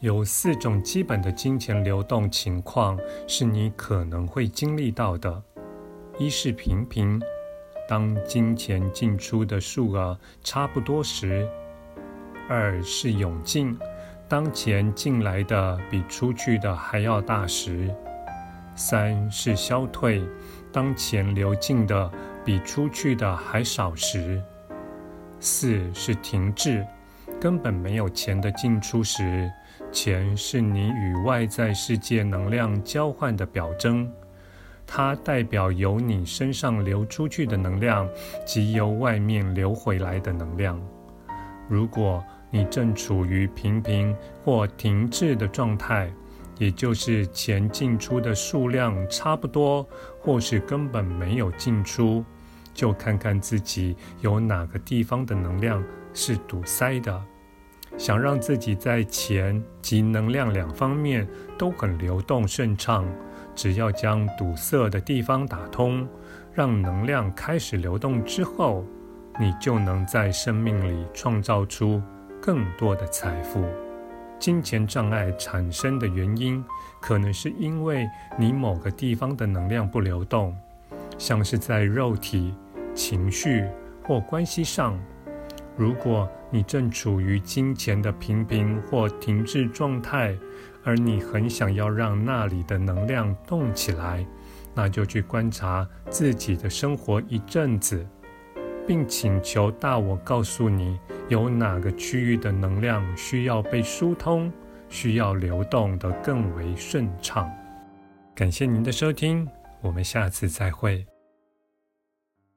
有四种基本的金钱流动情况是你可能会经历到的：一是平平，当金钱进出的数额差不多时；二是涌进，当钱进来的比出去的还要大时；三是消退，当钱流进的比出去的还少时；四是停滞，根本没有钱的进出时。钱是你与外在世界能量交换的表征，它代表由你身上流出去的能量及由外面流回来的能量。如果你正处于平平或停滞的状态，也就是钱进出的数量差不多，或是根本没有进出，就看看自己有哪个地方的能量是堵塞的。想让自己在钱及能量两方面都很流动顺畅，只要将堵塞的地方打通，让能量开始流动之后，你就能在生命里创造出更多的财富。金钱障碍产生的原因，可能是因为你某个地方的能量不流动，像是在肉体、情绪或关系上。如果你正处于金钱的平平或停滞状态，而你很想要让那里的能量动起来，那就去观察自己的生活一阵子，并请求大我告诉你有哪个区域的能量需要被疏通，需要流动得更为顺畅。感谢您的收听，我们下次再会。